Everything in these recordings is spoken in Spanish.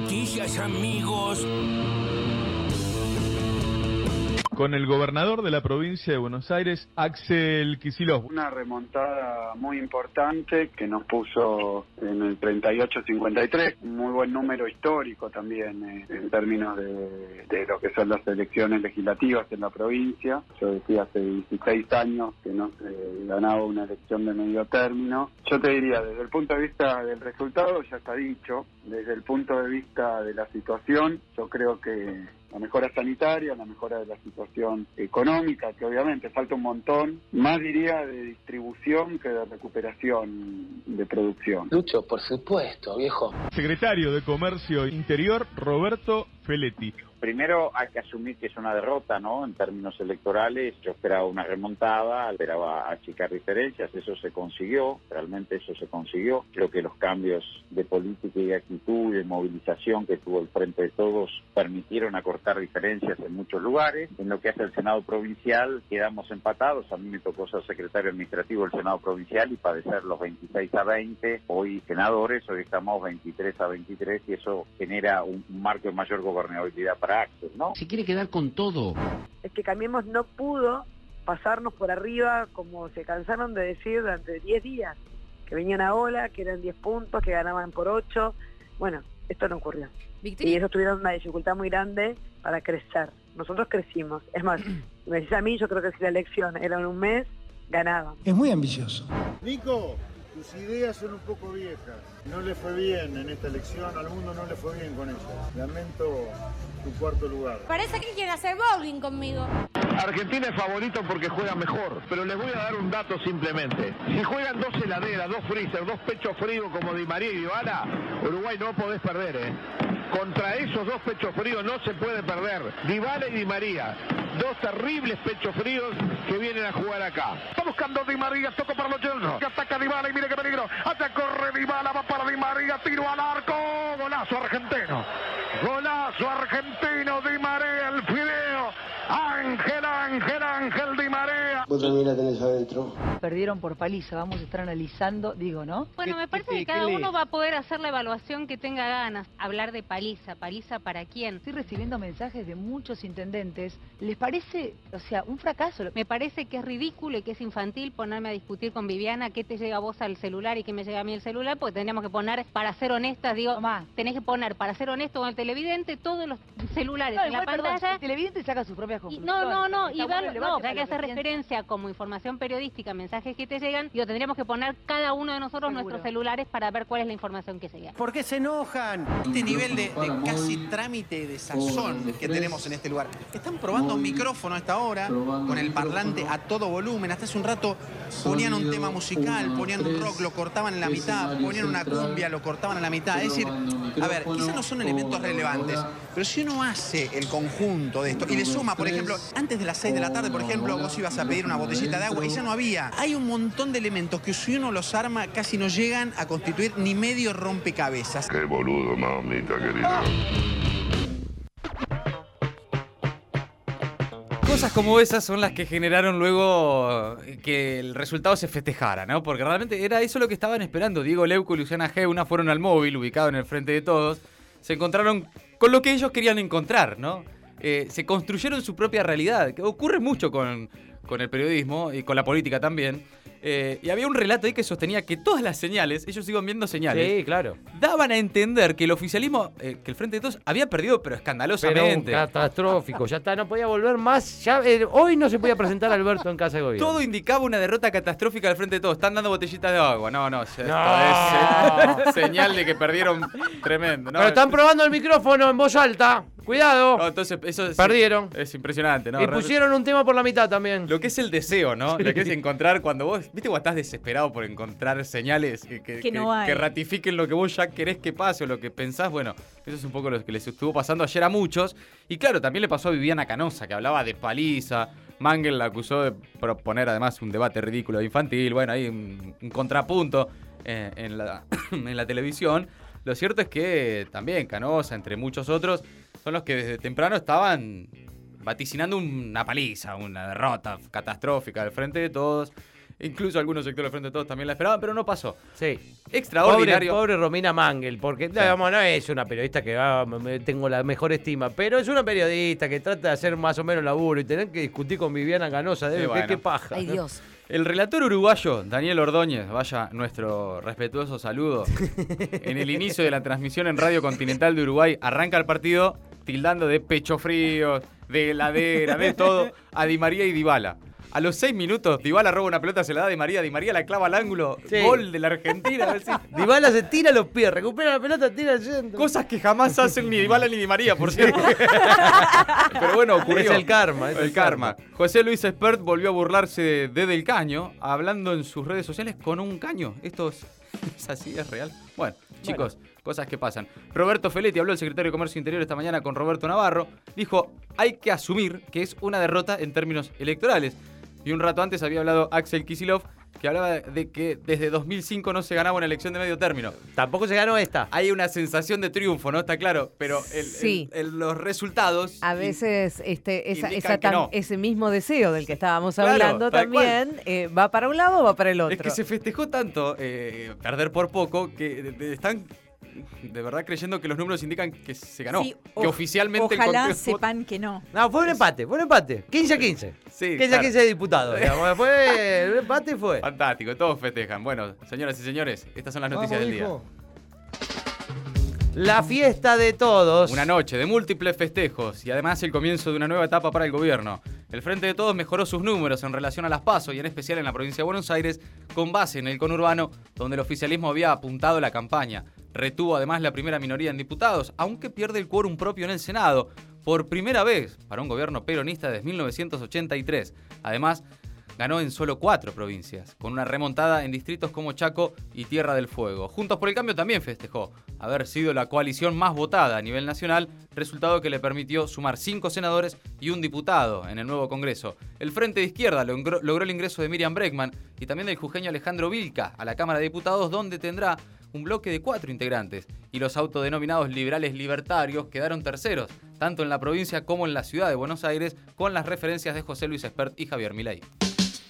noticias, amigos con el gobernador de la provincia de Buenos Aires, Axel Kicillof. Una remontada muy importante que nos puso en el 38-53, un muy buen número histórico también eh, en términos de, lo que son las elecciones legislativas en la provincia. Yo decía hace 16 años que no se ganaba una elección de medio término. Yo te diría, desde el punto de vista del resultado, ya está dicho, desde el punto de vista de la situación, yo creo que la mejora sanitaria, la mejora de la situación económica, que obviamente falta un montón, más diría de distribución que de recuperación de producción. Lucho, por supuesto, viejo. Secretario de Comercio Interior, Roberto Feletti primero hay que asumir que es una derrota, ¿no? En términos electorales, yo esperaba una remontada, esperaba achicar diferencias, eso se consiguió, realmente eso se consiguió. Creo que los cambios de política y de actitud de movilización que tuvo el Frente de Todos permitieron acortar diferencias en muchos lugares. En lo que hace el Senado Provincial, quedamos empatados. A mí me tocó ser secretario administrativo del Senado Provincial y padecer los 26 a 20. Hoy senadores, hoy estamos 23 a 23 y eso genera un marco de mayor gobernabilidad para ¿no? Se quiere quedar con todo. Es que Cambiemos no pudo pasarnos por arriba como se cansaron de decir durante 10 días, que venían a ola, que eran 10 puntos, que ganaban por 8. Bueno, esto no ocurrió. Y eso tuvieron una dificultad muy grande para crecer. Nosotros crecimos. Es más, me decís a mí, yo creo que si la elección era en un mes, ganaban. Es muy ambicioso. Nico, tus ideas son un poco viejas. No le fue bien en esta elección, al mundo no le fue bien con ellas. Lamento tu cuarto lugar. Parece que quiere hacer bowling conmigo. Argentina es favorito porque juega mejor, pero les voy a dar un dato simplemente. Si juegan dos heladeras, dos freezer, dos pechos fríos como Di María y Ivana, Uruguay no podés perder, ¿eh? Contra esos dos pechos fríos no se puede perder. Dybala y Di María. Dos terribles pechos fríos que vienen a jugar acá. Está buscando Di María, toco para los yernos. Ataca Dybala y mire qué peligro. Hasta corre Dybala, va para Di María, tiro al arco. Golazo argentino. Golazo argentino Di María, el fideo. Ángel, Ángel, Ángel Di María. Vos también la tenés adentro. Perdieron por paliza, vamos a estar analizando, digo, ¿no? Bueno, me parece que cada uno va a poder hacer la evaluación que tenga ganas. Hablar de paliza, paliza para quién. Estoy recibiendo mensajes de muchos intendentes. ¿Les parece, o sea, un fracaso? Me parece que es ridículo y que es infantil ponerme a discutir con Viviana qué te llega a vos al celular y qué me llega a mí el celular, porque tendríamos que poner, para ser honestas, digo, más, tenés que poner, para ser honesto con el televidente, todos los celulares en la pantalla. el televidente saca sus propias no, no, no, y ver, no, hay que hacer referencia como información periodística, mensajes que te llegan, y tendríamos que poner cada uno de nosotros nuestros celulares para ver cuál es la información que se llega. ¿Por qué se enojan? Este nivel de, casi trámite de sazón que tenemos en este lugar. Están probando un micrófono a esta hora, con el parlante a todo volumen. Hasta hace un rato ponían un tema musical, ponían un rock, lo cortaban en la mitad, ponían una cumbia, lo cortaban en la mitad. Es decir, a ver, quizás no son elementos relevantes, pero si uno hace el conjunto de esto y le suma, por ejemplo, antes de las 6 de la tarde, por ejemplo, vos ibas a pedir una botellita de agua y ya no había. Hay un montón de elementos que si uno los arma casi no llegan a constituir ni medio rompecabezas. Qué boludo, mamita querida. Cosas como esas son las que generaron luego que el resultado se festejara, ¿no? Porque realmente era eso lo que estaban esperando. Diego Leuco y Luciana G. Una fueron al móvil, ubicado en el frente de todos. Se encontraron con lo que ellos querían encontrar, ¿no? Eh, se construyeron su propia realidad, que ocurre mucho con, con el periodismo y con la política también. Eh, y había un relato ahí que sostenía que todas las señales, ellos iban viendo señales, sí, claro. daban a entender que el oficialismo, eh, que el Frente de Todos había perdido, pero escandalosamente. catastrófico, ya está, no podía volver más. Ya, eh, hoy no se podía presentar Alberto en casa de gobierno. Todo indicaba una derrota catastrófica del Frente de Todos. Están dando botellitas de agua. No, no, esto es señal de que perdieron tremendo. Pero están probando el micrófono en voz alta. Cuidado. entonces eso Perdieron. Es impresionante, ¿no? Y pusieron un tema por la mitad también. Lo que es el deseo, ¿no? Lo que es encontrar cuando vos ¿Viste cuando estás desesperado por encontrar señales que, ratifiquen lo que vos ya querés que pase o lo que pensás? Bueno, eso es un poco lo que les estuvo pasando ayer a muchos. Y claro, también le pasó a Viviana Canosa, que hablaba de paliza. Mangel la acusó de proponer además un debate ridículo de infantil. Bueno, hay un, contrapunto eh, en, la, en la televisión. Lo cierto es que también Canosa, entre muchos otros, son los que desde temprano estaban vaticinando una paliza, una derrota catastrófica al frente de todos. Incluso algunos sectores del Frente de Todos también la esperaban, pero no pasó. Sí. Extraordinario. Pobre, Romina Mangel, porque digamos, no es una periodista que ah, tengo la mejor estima, pero es una periodista que trata de hacer más o menos laburo y tener que discutir con Viviana Ganosa, debe sí, qué, paja. Ay, Dios. El relator uruguayo Daniel Ordóñez, vaya nuestro respetuoso saludo. en el inicio de la transmisión en Radio Continental de Uruguay, arranca el partido tildando de pecho frío, de heladera, de todo, a Di María y Dybala. A los seis minutos, Dybala roba una pelota, se la da a Di María, Di María la clava al ángulo, gol de la Argentina. Dybala se tira los pies, recupera la pelota, tira el centro. Cosas que jamás hacen ni Dybala ni Di María, por cierto. Pero bueno, ocurrió. Es el karma. Es el, karma. José Luis Espert volvió a burlarse de Del Caño, hablando en sus redes sociales con un caño. Esto es, así, es real. Bueno, chicos, cosas que pasan. Roberto Feletti habló el secretario de Comercio Interior esta mañana con Roberto Navarro. Dijo, hay que asumir que es una derrota en términos electorales. Y un rato antes había hablado Axel Kisilov, que hablaba de que desde 2005 no se ganaba una elección de medio término. Tampoco se ganó esta. Hay una sensación de triunfo, ¿no? Está claro, pero los resultados... A veces este, ese mismo deseo del que estábamos hablando también eh, va para un lado o va para el otro. Es que se festejó tanto eh, perder por poco que están de verdad creyendo que los números indican que se ganó. que oficialmente ojalá sepan que no. No, fue un empate, fue un empate. 15 a 15. Sí, 15 a 15 de diputados. fue, el empate fue. Fantástico, todos festejan. Bueno, señoras y señores, estas son las noticias del día. La fiesta de todos. Una noche de múltiples festejos y además el comienzo de una nueva etapa para el gobierno. El Frente de Todos mejoró sus números en relación a las PASO y en especial en la provincia de Buenos Aires, con base en el conurbano, donde el oficialismo había apuntado la campaña. Retuvo además la primera minoría en diputados, aunque pierde el quórum propio en el Senado, por primera vez para un gobierno peronista desde 1983. Además, ganó en solo cuatro provincias, con una remontada en distritos como Chaco y Tierra del Fuego. Juntos por el Cambio también festejó haber sido la coalición más votada a nivel nacional, resultado que le permitió sumar cinco senadores y un diputado en el nuevo Congreso. El Frente de Izquierda logró, el ingreso de Miriam Bregman y también del jujeño Alejandro Vilca a la Cámara de Diputados, donde tendrá un bloque de cuatro integrantes, y los autodenominados liberales libertarios quedaron terceros, tanto en la provincia como en la ciudad de Buenos Aires, con las referencias de José Luis Espert y Javier Milei.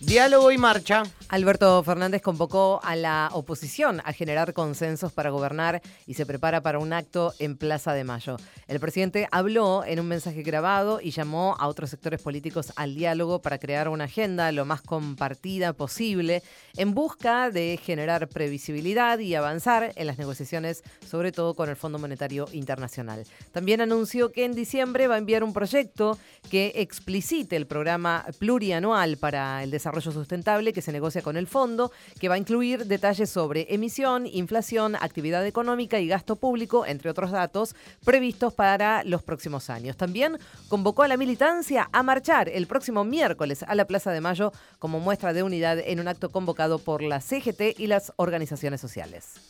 Diálogo y marcha. Alberto Fernández convocó a la oposición a generar consensos para gobernar y se prepara para un acto en Plaza de Mayo. El presidente habló en un mensaje grabado y llamó a otros sectores políticos al diálogo para crear una agenda lo más compartida posible en busca de generar previsibilidad y avanzar en las negociaciones, sobre todo con el Fondo Monetario Internacional. También anunció que en diciembre va a enviar un proyecto que explicite el programa plurianual para el desarrollo Desarrollo Sustentable que se negocia con el fondo, que va a incluir detalles sobre emisión, inflación, actividad económica y gasto público, entre otros datos, previstos para los próximos años. También convocó a la militancia a marchar el próximo miércoles a la Plaza de Mayo como muestra de unidad en un acto convocado por la CGT y las organizaciones sociales.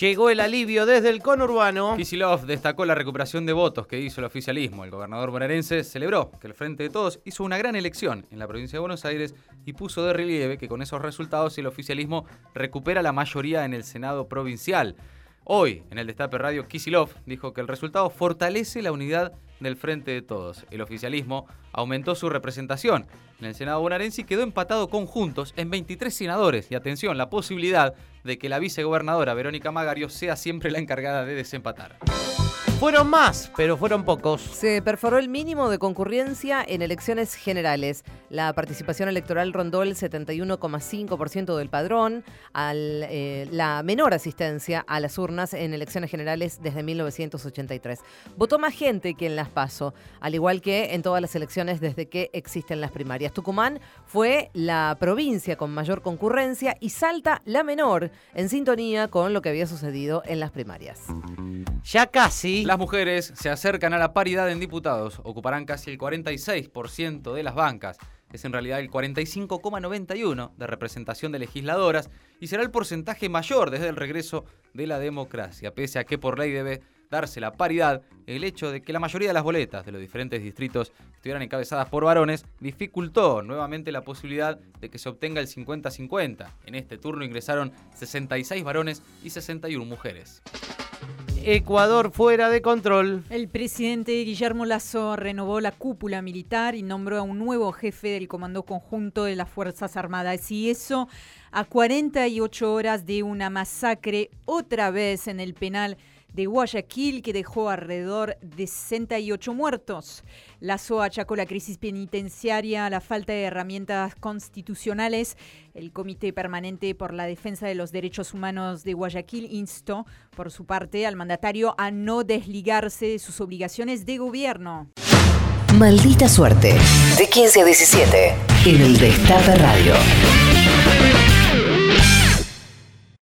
Llegó el alivio desde el conurbano. Kisilov destacó la recuperación de votos que hizo el oficialismo. El gobernador bonaerense celebró que el Frente de Todos hizo una gran elección en la provincia de Buenos Aires y puso de relieve que con esos resultados el oficialismo recupera la mayoría en el Senado provincial. Hoy, en el Destape Radio, Kisilov dijo que el resultado fortalece la unidad del Frente de Todos. El oficialismo aumentó su representación en el Senado bonaerense y quedó empatado con Juntos en 23 senadores. Y atención, la posibilidad de que la vicegobernadora Verónica Magario sea siempre la encargada de desempatar. Fueron más, pero fueron pocos. Se perforó el mínimo de concurrencia en elecciones generales. La participación electoral rondó el 71,5% del padrón, al, eh, la menor asistencia a las urnas en elecciones generales desde 1983. Votó más gente que en las PASO, al igual que en todas las elecciones desde que existen las primarias. Tucumán fue la provincia con mayor concurrencia y Salta la menor, en sintonía con lo que había sucedido en las primarias. Ya casi. Las mujeres se acercan a la paridad en diputados, ocuparán casi el 46% de las bancas. Es en realidad el 45,91% de representación de legisladoras y será el porcentaje mayor desde el regreso de la democracia, pese a que por ley debe darse la paridad, el hecho de que la mayoría de las boletas de los diferentes distritos estuvieran encabezadas por varones dificultó nuevamente la posibilidad de que se obtenga el 50-50. En este turno ingresaron 66 varones y 61 mujeres. Ecuador fuera de control. El presidente Guillermo Lazo renovó la cúpula militar y nombró a un nuevo jefe del Comando Conjunto de las Fuerzas Armadas. Y eso a 48 horas de una masacre otra vez en el penal de Guayaquil que dejó alrededor de 68 muertos. Lazo achacó la crisis penitenciaria la falta de herramientas constitucionales. El Comité Permanente por la Defensa de los Derechos Humanos de Guayaquil instó, por su parte, al mandatario a no desligarse de sus obligaciones de gobierno. Maldita suerte. De 15 a 17 en el Destape Radio.